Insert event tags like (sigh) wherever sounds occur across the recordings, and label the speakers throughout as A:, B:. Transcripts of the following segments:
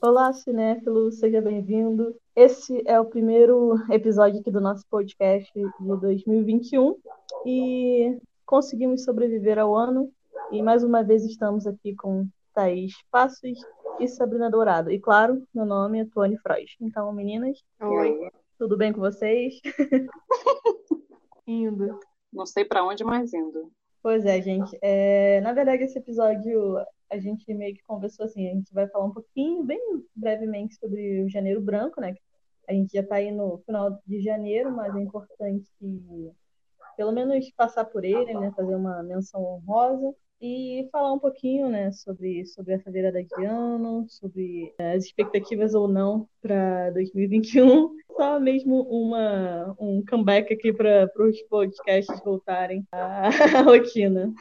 A: Olá, cinéfilo, seja bem-vindo. Esse é o primeiro episódio aqui do nosso podcast de 2021 e conseguimos sobreviver ao ano e mais uma vez estamos aqui com Thaís Passos e Sabrina Dourado. E claro, meu nome é Tuane Freud. Então, meninas,
B: Oi.
A: tudo bem com vocês? (laughs) indo.
B: Não sei para onde, mas indo.
A: Pois é, gente. É, na verdade, esse episódio a gente meio que conversou assim, a gente vai falar um pouquinho, bem brevemente, sobre o Janeiro Branco, né? A gente já está aí no final de janeiro, mas é importante pelo menos passar por ele, né? Fazer uma menção honrosa e falar um pouquinho, né, sobre, sobre essa virada de ano, sobre eh, as expectativas ou não para 2021. Só mesmo uma, um comeback aqui para os podcasts voltarem à (laughs) rotina.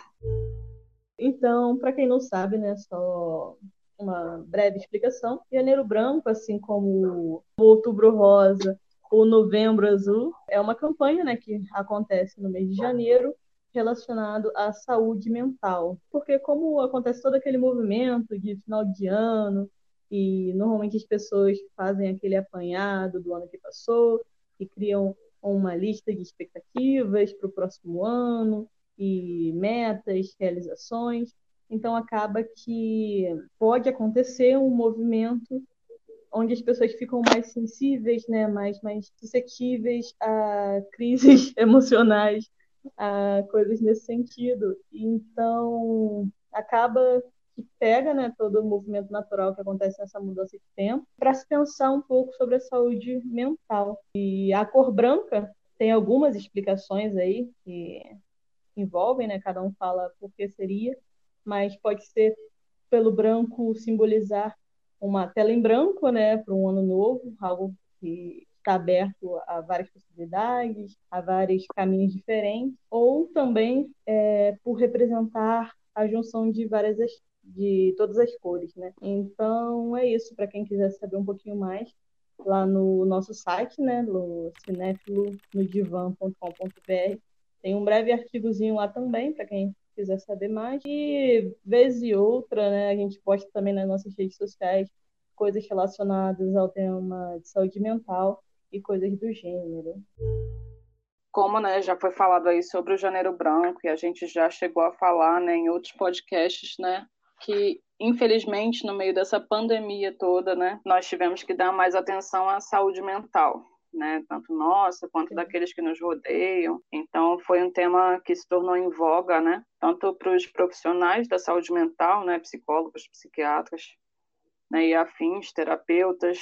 A: Então, para quem não sabe, né, só uma breve explicação. Janeiro Branco, assim como o Outubro Rosa ou Novembro Azul, é uma campanha né, que acontece no mês de janeiro relacionado à saúde mental. Porque como acontece todo aquele movimento de final de ano, e normalmente as pessoas fazem aquele apanhado do ano que passou e criam uma lista de expectativas para o próximo ano e metas, realizações. Então acaba que pode acontecer um movimento onde as pessoas ficam mais sensíveis, né, mais mais suscetíveis a crises (laughs) emocionais, a coisas nesse sentido. Então acaba que pega, né, todo o movimento natural que acontece nessa mudança de tempo, para se pensar um pouco sobre a saúde mental. E a cor branca tem algumas explicações aí que envolvem, né? Cada um fala por que seria, mas pode ser pelo branco simbolizar uma tela em branco, né, para um ano novo, algo que está aberto a várias possibilidades, a vários caminhos diferentes, ou também é, por representar a junção de várias de todas as cores, né? Então é isso para quem quiser saber um pouquinho mais lá no nosso site, né, no cinefilonodivan.com.br. Tem um breve artigozinho lá também para quem quiser saber mais. E vez e outra, né, a gente posta também nas nossas redes sociais coisas relacionadas ao tema de saúde mental e coisas do gênero.
B: Como né, já foi falado aí sobre o Janeiro Branco e a gente já chegou a falar né, em outros podcasts, né, que infelizmente no meio dessa pandemia toda, né, nós tivemos que dar mais atenção à saúde mental né? Tanto nossa quanto daqueles que nos rodeiam. Então foi um tema que se tornou em voga, né? Tanto para os profissionais da saúde mental, né? Psicólogos, psiquiatras, né? E afins, terapeutas,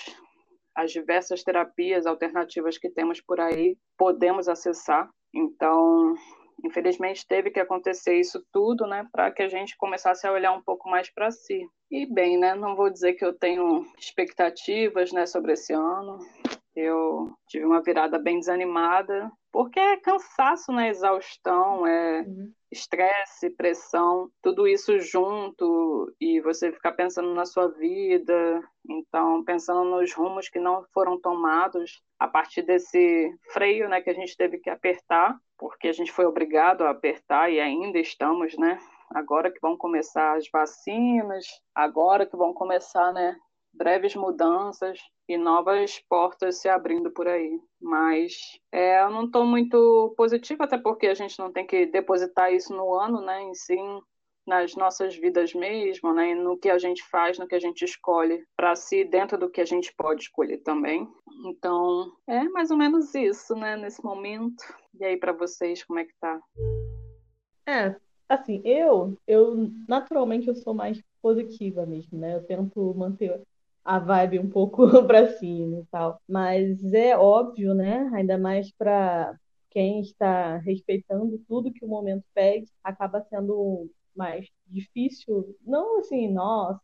B: as diversas terapias alternativas que temos por aí, podemos acessar. Então, infelizmente teve que acontecer isso tudo, né, para que a gente começasse a olhar um pouco mais para si. E bem, né, não vou dizer que eu tenho expectativas, né, sobre esse ano. Eu tive uma virada bem desanimada, porque é cansaço, né? Exaustão, é uhum. Estresse, pressão, tudo isso junto e você ficar pensando na sua vida, então pensando nos rumos que não foram tomados a partir desse freio, né, que a gente teve que apertar, porque a gente foi obrigado a apertar e ainda estamos, né? Agora que vão começar as vacinas, agora que vão começar, né, breves mudanças e novas portas se abrindo por aí. Mas é, eu não estou muito positiva, até porque a gente não tem que depositar isso no ano, né? Em si, nas nossas vidas mesmo, né? No que a gente faz, no que a gente escolhe para si, dentro do que a gente pode escolher também. Então, é mais ou menos isso, né? Nesse momento. E aí, para vocês, como é que tá?
A: É, assim, eu, eu naturalmente eu sou mais positiva mesmo, né? Eu tento manter a vibe um pouco (laughs) para cima e tal. Mas é óbvio, né? Ainda mais para quem está respeitando tudo que o momento pede, acaba sendo mais difícil. Não assim, nossa,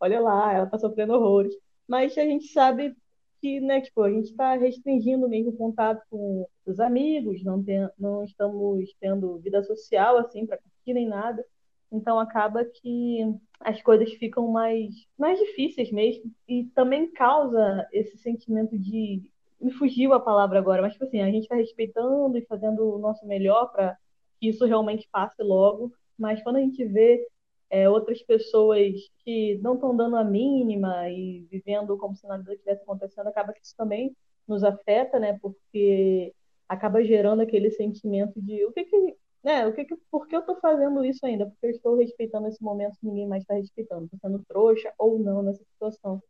A: olha lá, ela está sofrendo horrores. Mas a gente sabe que, né, tipo, a gente está restringindo mesmo o contato com os amigos, não, tem, não estamos tendo vida social, assim, para curtir nem nada. Então acaba que as coisas ficam mais, mais difíceis mesmo. E também causa esse sentimento de. Me fugiu a palavra agora, mas tipo assim, a gente está respeitando e fazendo o nosso melhor para que isso realmente passe logo, mas quando a gente vê é, outras pessoas que não estão dando a mínima e vivendo como se nada estivesse acontecendo, acaba que isso também nos afeta, né? Porque acaba gerando aquele sentimento de o que que, né? O que que, por que eu estou fazendo isso ainda? Porque eu estou respeitando esse momento que ninguém mais está respeitando, estou sendo trouxa ou não nessa situação.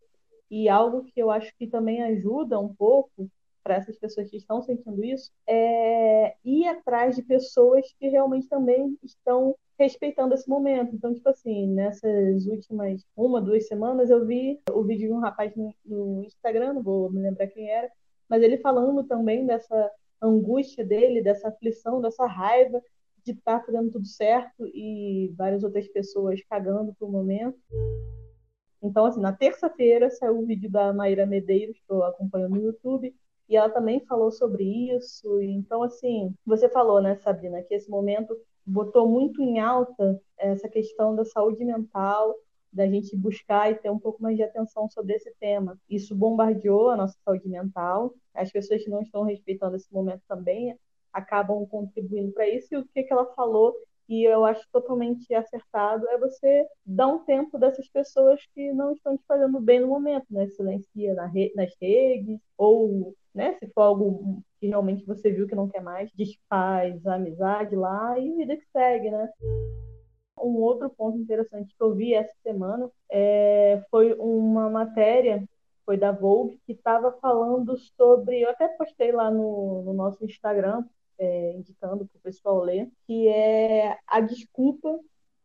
A: E algo que eu acho que também ajuda um pouco para essas pessoas que estão sentindo isso é ir atrás de pessoas que realmente também estão respeitando esse momento. Então, tipo assim, nessas últimas uma, duas semanas, eu vi o vídeo de um rapaz no, Instagram, não vou me lembrar quem era, mas ele falando também dessa angústia dele, dessa aflição, dessa raiva de estar tá tudo certo e várias outras pessoas cagando pro momento. Então, assim, na terça-feira saiu o vídeo da Maíra Medeiros, que eu acompanho no YouTube, e ela também falou sobre isso. Então, assim, você falou, né, Sabrina, que esse momento botou muito em alta essa questão da saúde mental, da gente buscar e ter um pouco mais de atenção sobre esse tema. Isso bombardeou a nossa saúde mental. As pessoas que não estão respeitando esse momento também acabam contribuindo para isso. E o que, que ela falou e eu acho totalmente acertado é você dar um tempo dessas pessoas que não estão te fazendo bem no momento, né? Silencia na re nas redes, ou né, se for algo que realmente você viu que não quer mais, desfaz a amizade lá e vida que segue, né? Um outro ponto interessante que eu vi essa semana é, foi uma matéria, foi da Vogue, que estava falando sobre. Eu até postei lá no, no nosso Instagram, é, indicando para o pessoal ler, que é a desculpa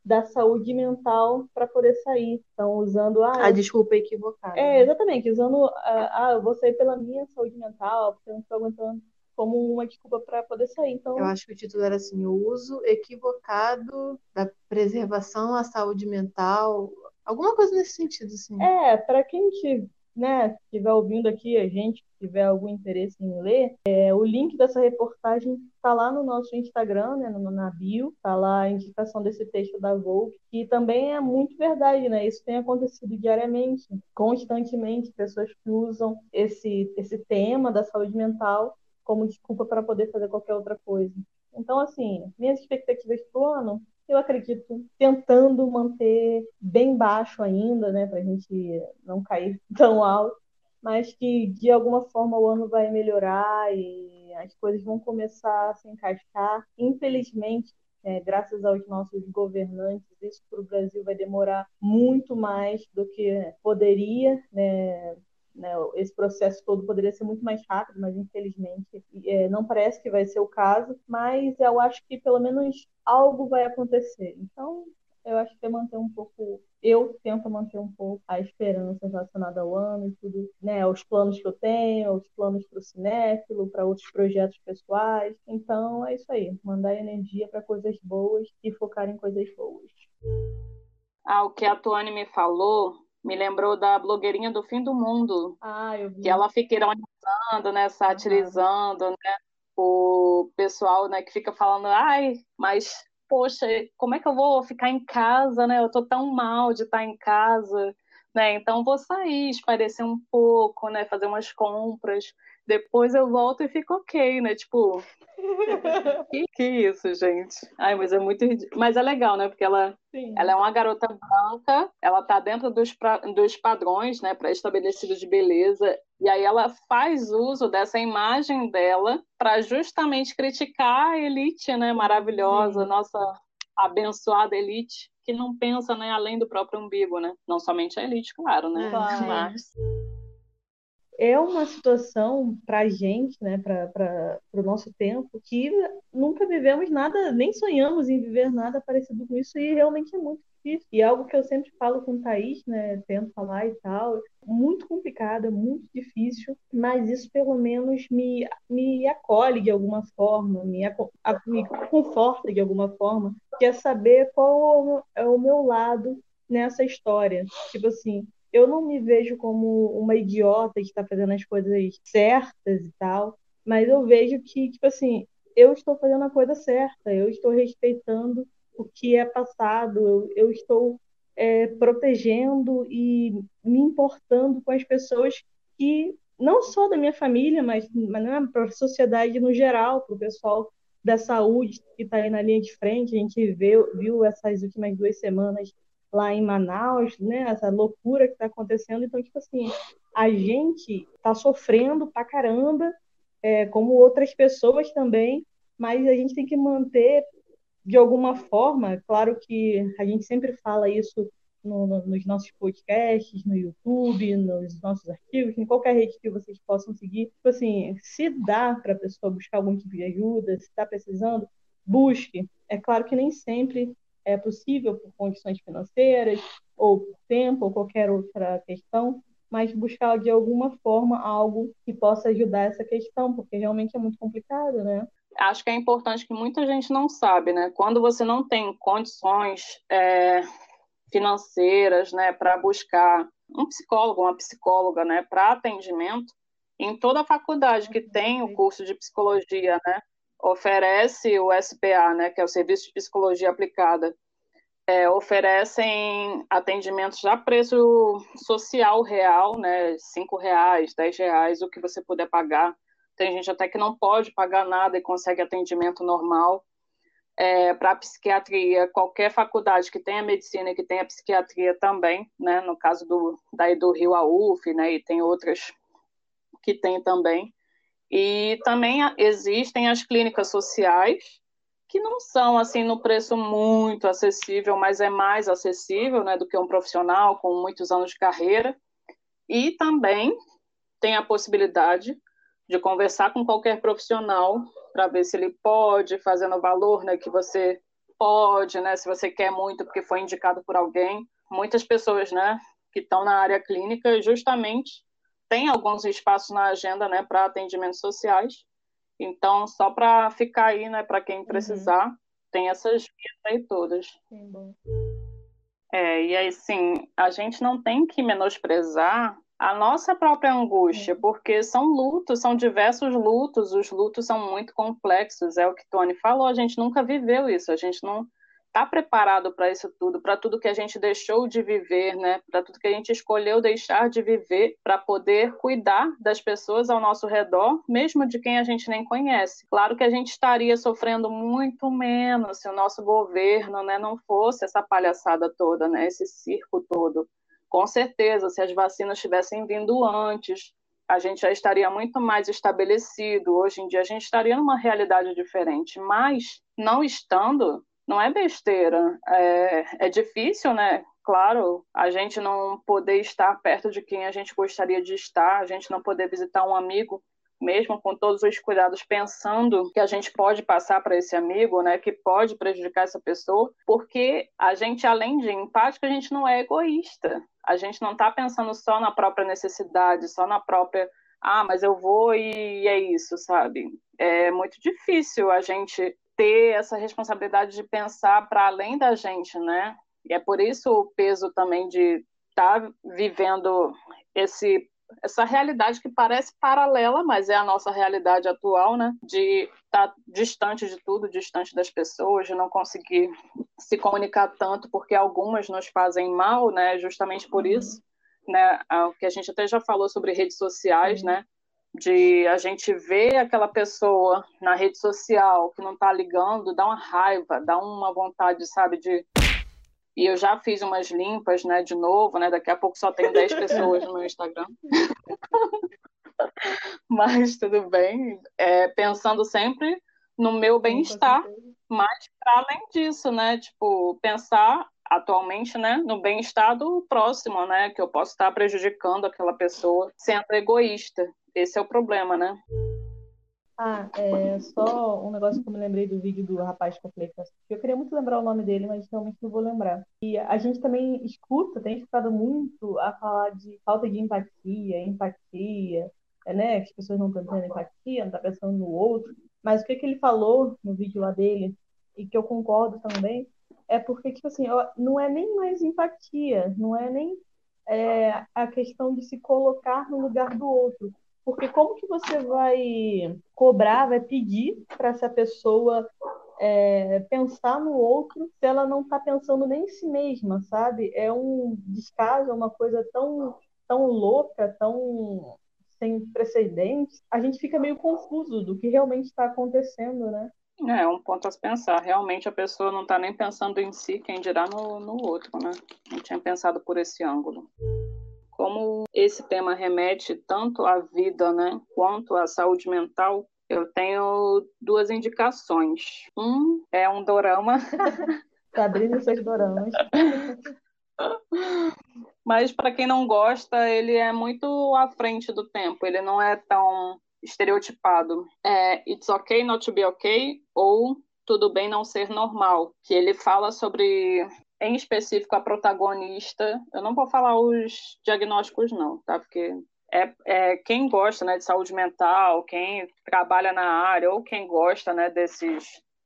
A: da saúde mental para poder sair. Então, usando
C: ah, a desculpa equivocada.
A: É, exatamente, usando ah, ah, eu vou sair pela minha saúde mental, porque eu não estou aguentando como uma desculpa para poder sair. Então,
C: eu acho que o título era assim: o uso equivocado da preservação à saúde mental, alguma coisa nesse sentido, assim.
A: É, para quem te né, estiver ouvindo aqui, a gente tiver algum interesse em ler, é, o link dessa reportagem está lá no nosso Instagram, né, no, na bio, está lá a indicação desse texto da Vogue, que também é muito verdade, né? Isso tem acontecido diariamente, constantemente, pessoas que usam esse, esse tema da saúde mental como desculpa para poder fazer qualquer outra coisa. Então, assim, minhas expectativas para o ano eu acredito, tentando manter bem baixo ainda, né, para a gente não cair (laughs) tão alto, mas que de alguma forma o ano vai melhorar e as coisas vão começar a se encaixar. Infelizmente, é, graças aos nossos governantes, isso para o Brasil vai demorar muito mais do que poderia, né? Né, esse processo todo poderia ser muito mais rápido, mas infelizmente é, não parece que vai ser o caso. Mas eu acho que pelo menos algo vai acontecer. Então, eu acho que é manter um pouco. Eu tento manter um pouco a esperança relacionada ao ano e tudo, né? Os planos que eu tenho, os planos para o cinéfilo, para outros projetos pessoais. Então, é isso aí. Mandar energia para coisas boas e focar em coisas boas.
B: Ah, o que a Tuane me falou me lembrou da blogueirinha do fim do mundo.
A: Ah, eu vi.
B: Que ela fica ironizando, né, satirizando, ah. né, o pessoal, né, que fica falando, ai, mas poxa, como é que eu vou ficar em casa, né? Eu tô tão mal de estar em casa, né? Então vou sair, esparecer um pouco, né, fazer umas compras. Depois eu volto e fico ok, né? Tipo, (laughs) que, que isso, gente? Ai, mas é muito ridículo. Mas é legal, né? Porque ela, ela é uma garota branca, ela tá dentro dos, pra... dos padrões, né, pré-estabelecidos de beleza. E aí ela faz uso dessa imagem dela para justamente criticar a elite, né, maravilhosa, Sim. nossa abençoada elite, que não pensa, né, além do próprio umbigo, né? Não somente a elite, claro, né?
A: Claro. Mas é uma situação para a gente, né, para o nosso tempo, que nunca vivemos nada, nem sonhamos em viver nada parecido com isso, e realmente é muito difícil. E é algo que eu sempre falo com o Thaís, né, tento falar e tal, muito complicado, muito difícil, mas isso pelo menos me, me acolhe de alguma forma, me, me conforta de alguma forma, que é saber qual é o meu lado nessa história. Tipo assim, eu não me vejo como uma idiota que está fazendo as coisas certas e tal, mas eu vejo que, tipo assim, eu estou fazendo a coisa certa, eu estou respeitando o que é passado, eu, eu estou é, protegendo e me importando com as pessoas que, não só da minha família, mas, mas para a sociedade no geral, para o pessoal da saúde que está aí na linha de frente. A gente viu, viu essas últimas duas semanas lá em Manaus, né? Essa loucura que está acontecendo. Então, tipo assim, a gente está sofrendo pra caramba, é, como outras pessoas também, mas a gente tem que manter de alguma forma, claro que a gente sempre fala isso no, no, nos nossos podcasts, no YouTube, nos nossos artigos, em qualquer rede que vocês possam seguir. Tipo assim, se dá para a pessoa buscar algum tipo de ajuda, se está precisando, busque. É claro que nem sempre é possível por condições financeiras, ou por tempo, ou qualquer outra questão, mas buscar de alguma forma algo que possa ajudar essa questão, porque realmente é muito complicado, né?
B: Acho que é importante que muita gente não sabe, né? Quando você não tem condições é, financeiras, né, para buscar um psicólogo, uma psicóloga, né, para atendimento, em toda a faculdade que tem o curso de psicologia, né, oferece o SPA, né, que é o Serviço de Psicologia Aplicada, é, oferecem atendimentos a preço social real, né, cinco reais, dez reais, o que você puder pagar. Tem gente até que não pode pagar nada e consegue atendimento normal é, para psiquiatria, qualquer faculdade que tenha medicina e que tenha psiquiatria também, né? No caso do, daí do Rio a UF, né? E tem outras que tem também. E também existem as clínicas sociais, que não são assim no preço muito acessível, mas é mais acessível, né, do que um profissional com muitos anos de carreira. E também tem a possibilidade de conversar com qualquer profissional para ver se ele pode, fazendo o valor né, que você pode, né, se você quer muito porque foi indicado por alguém. Muitas pessoas né, que estão na área clínica justamente têm alguns espaços na agenda né, para atendimentos sociais. Então, só para ficar aí, né, para quem uhum. precisar, uhum. tem essas vias aí todas.
A: Sim,
B: é, e aí, sim, a gente não tem que menosprezar a nossa própria angústia, porque são lutos, são diversos lutos, os lutos são muito complexos, é o que Tony falou, a gente nunca viveu isso, a gente não está preparado para isso tudo, para tudo que a gente deixou de viver, né? Para tudo que a gente escolheu deixar de viver, para poder cuidar das pessoas ao nosso redor, mesmo de quem a gente nem conhece. Claro que a gente estaria sofrendo muito menos se o nosso governo, né, não fosse essa palhaçada toda, né? Esse circo todo com certeza, se as vacinas tivessem vindo antes, a gente já estaria muito mais estabelecido. Hoje em dia, a gente estaria numa realidade diferente. Mas, não estando, não é besteira. É, é difícil, né? Claro, a gente não poder estar perto de quem a gente gostaria de estar, a gente não poder visitar um amigo mesmo com todos os cuidados, pensando que a gente pode passar para esse amigo, né, que pode prejudicar essa pessoa, porque a gente, além de empático, a gente não é egoísta. A gente não está pensando só na própria necessidade, só na própria, ah, mas eu vou e é isso, sabe? É muito difícil a gente ter essa responsabilidade de pensar para além da gente, né? E é por isso o peso também de estar tá vivendo esse essa realidade que parece paralela, mas é a nossa realidade atual, né? De estar tá distante de tudo, distante das pessoas, de não conseguir se comunicar tanto, porque algumas nos fazem mal, né? Justamente por isso, né? O que a gente até já falou sobre redes sociais, né? De a gente ver aquela pessoa na rede social que não está ligando, dá uma raiva, dá uma vontade, sabe, de e eu já fiz umas limpas, né, de novo, né? Daqui a pouco só tem 10 pessoas no meu Instagram. (laughs) Mas tudo bem. É, pensando sempre no meu bem-estar. Mas para além disso, né? Tipo, pensar atualmente, né, no bem-estar do próximo, né? Que eu posso estar prejudicando aquela pessoa sendo egoísta. Esse é o problema, né?
A: Ah, é só um negócio que eu me lembrei do vídeo do rapaz com flexião. Eu queria muito lembrar o nome dele, mas realmente não vou lembrar. E a gente também escuta, tem escutado muito a falar de falta de empatia, empatia, né? Que as pessoas não estão tendo empatia, não estão tá pensando no outro. Mas o que, que ele falou no vídeo lá dele, e que eu concordo também, é porque, tipo assim, não é nem mais empatia, não é nem é, a questão de se colocar no lugar do outro porque como que você vai cobrar, vai pedir para essa pessoa é, pensar no outro se ela não está pensando nem em si mesma, sabe? É um descaso, é uma coisa tão, tão louca, tão sem precedentes. A gente fica meio confuso do que realmente está acontecendo, né?
B: É, um ponto a se pensar. Realmente a pessoa não está nem pensando em si, quem dirá no, no outro, né? Não tinha pensado por esse ângulo. Como esse tema remete tanto à vida, né, quanto à saúde mental, eu tenho duas indicações. Um é um dorama. (laughs)
A: Sabrina e seus doramas. (laughs)
B: Mas para quem não gosta, ele é muito à frente do tempo. Ele não é tão estereotipado. É It's Okay Not to Be Okay ou Tudo Bem Não Ser Normal, que ele fala sobre, em específico, a protagonista. Eu não vou falar os diagnósticos, não, tá? Porque é, é, quem gosta né, de saúde mental, quem trabalha na área ou quem gosta né, desses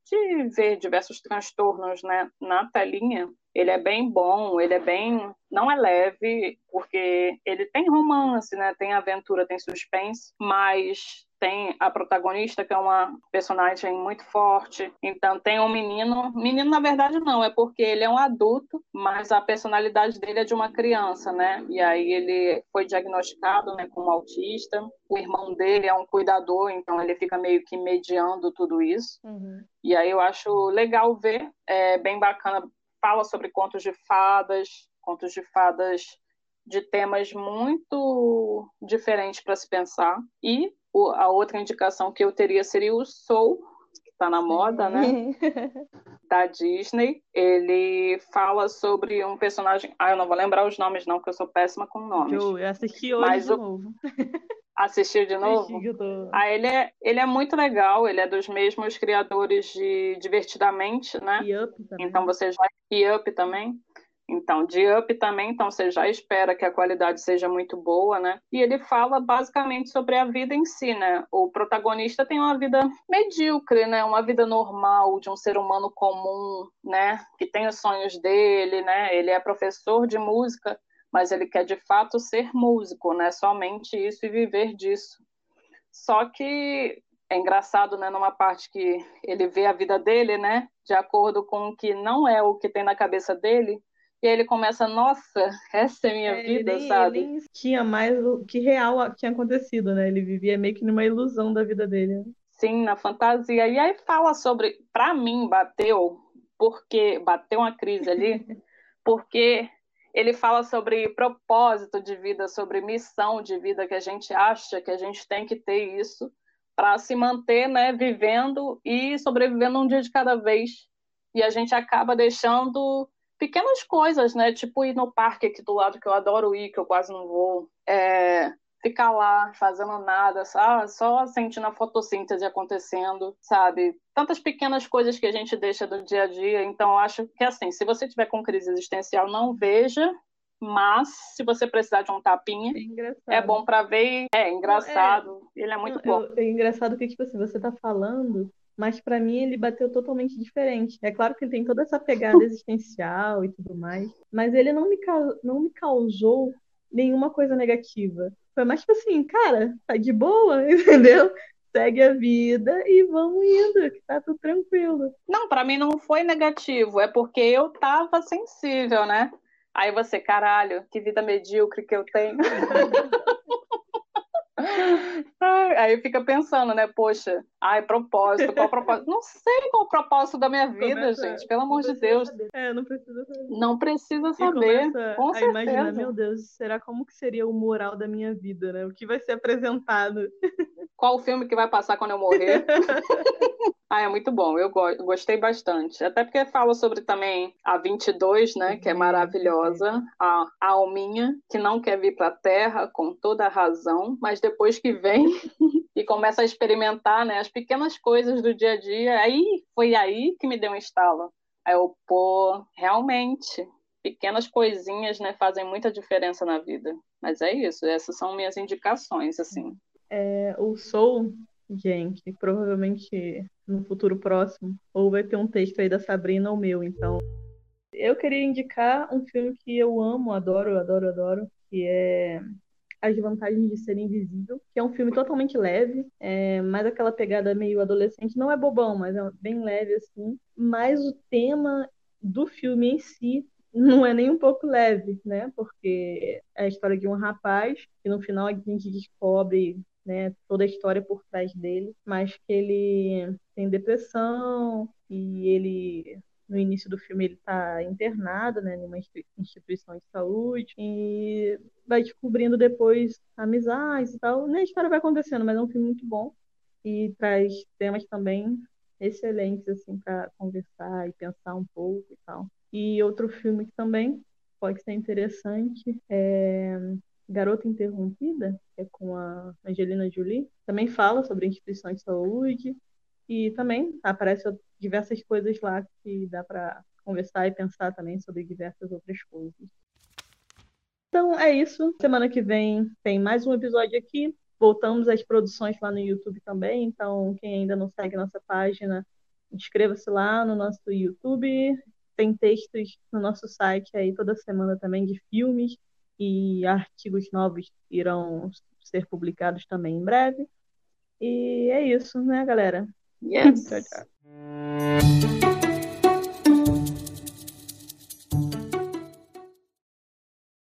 B: de ver diversos transtornos né, na telinha, ele é bem bom, ele é bem. Não é leve, porque ele tem romance, né? Tem aventura, tem suspense, mas tem a protagonista, que é uma personagem muito forte. Então tem um menino. Menino, na verdade, não, é porque ele é um adulto, mas a personalidade dele é de uma criança, né? E aí ele foi diagnosticado né, como autista. O irmão dele é um cuidador, então ele fica meio que mediando tudo isso. Uhum. E aí eu acho legal ver, é bem bacana fala sobre contos de fadas, contos de fadas de temas muito diferentes para se pensar. E a outra indicação que eu teria seria o Soul, que está na moda, né? (laughs) da Disney. Ele fala sobre um personagem. Ah, eu não vou lembrar os nomes, não, porque eu sou péssima com nomes.
A: Eu assisti hoje Mas de o... novo. (laughs)
B: Assistiu de novo?
A: Tô...
B: Ah, ele é, ele é muito legal, ele é dos mesmos criadores de Divertidamente, né?
A: E Up também.
B: Então você já. E Up também. Então, de Up também, então você já espera que a qualidade seja muito boa, né? E ele fala basicamente sobre a vida em si, né? O protagonista tem uma vida medíocre, né? Uma vida normal de um ser humano comum, né? Que tem os sonhos dele, né? Ele é professor de música mas ele quer de fato ser músico, né? Somente isso e viver disso. Só que é engraçado, né? Numa parte que ele vê a vida dele, né? De acordo com o que não é o que tem na cabeça dele. E aí ele começa, nossa, essa é minha é, vida,
A: ele,
B: sabe?
A: Ele nem tinha mais o que real tinha acontecido, né? Ele vivia meio que numa ilusão da vida dele.
B: Sim, na fantasia. E aí fala sobre, para mim, bateu, porque bateu uma crise ali, (laughs) porque ele fala sobre propósito de vida, sobre missão de vida, que a gente acha que a gente tem que ter isso para se manter né, vivendo e sobrevivendo um dia de cada vez. E a gente acaba deixando pequenas coisas, né? Tipo ir no parque aqui do lado, que eu adoro ir, que eu quase não vou. É, ficar lá fazendo nada, só, só sentindo a fotossíntese acontecendo, sabe? Tantas pequenas coisas que a gente deixa do dia a dia. Então, eu acho que, assim, se você tiver com crise existencial, não veja. Mas, se você precisar de um tapinha, é, é bom para ver. É engraçado. É, ele é muito bom.
A: É engraçado que, tipo assim, você tá falando mas para mim ele bateu totalmente diferente. É claro que ele tem toda essa pegada (laughs) existencial e tudo mais, mas ele não me, não me causou nenhuma coisa negativa. Foi mais tipo assim, cara, tá de boa, (laughs) entendeu? Segue a vida e vamos indo, que tá tudo tranquilo.
B: Não, para mim não foi negativo, é porque eu tava sensível, né? Aí você, caralho, que vida medíocre que eu tenho. (laughs) Aí fica pensando, né? Poxa, ai, propósito, qual propósito? Não sei qual o propósito da minha vida, começa, gente, pelo amor de Deus.
A: É, não precisa saber.
B: Não precisa saber. Com certeza.
A: Imagina, meu Deus, será como que seria o moral da minha vida, né? O que vai ser apresentado?
B: Qual o filme que vai passar quando eu morrer? (laughs) Ah, é muito bom, eu gostei bastante. Até porque fala sobre também a 22, né, que é maravilhosa, a, a alminha que não quer vir para a Terra com toda a razão, mas depois que vem (laughs) e começa a experimentar, né, as pequenas coisas do dia a dia, aí foi aí que me deu um estalo. Aí eu, pô, realmente, pequenas coisinhas, né, fazem muita diferença na vida. Mas é isso, essas são minhas indicações, assim.
A: É, o Soul gente, provavelmente no futuro próximo, ou vai ter um texto aí da Sabrina ou meu, então. Eu queria indicar um filme que eu amo, adoro, adoro, adoro, que é As Vantagens de Ser Invisível, que é um filme totalmente leve, é mais aquela pegada meio adolescente, não é bobão, mas é bem leve assim, mas o tema do filme em si não é nem um pouco leve, né? Porque é a história de um rapaz que no final a gente descobre né, toda a história por trás dele, mas que ele tem depressão e ele no início do filme ele está internado, né, numa instituição de saúde e vai descobrindo depois amizades e tal. Nem a história vai acontecendo, mas é um filme muito bom e traz temas também excelentes assim para conversar e pensar um pouco e tal. E outro filme que também pode ser interessante é Garota Interrompida, que é com a Angelina Jolie. Também fala sobre instituições de saúde e também aparece diversas coisas lá que dá para conversar e pensar também sobre diversas outras coisas. Então é isso. Semana que vem tem mais um episódio aqui. Voltamos às produções lá no YouTube também. Então, quem ainda não segue nossa página, inscreva-se lá no nosso YouTube. Tem textos no nosso site aí toda semana também de filmes e artigos novos irão ser publicados também em breve. E é isso, né, galera?
B: Yes. tchau, tchau.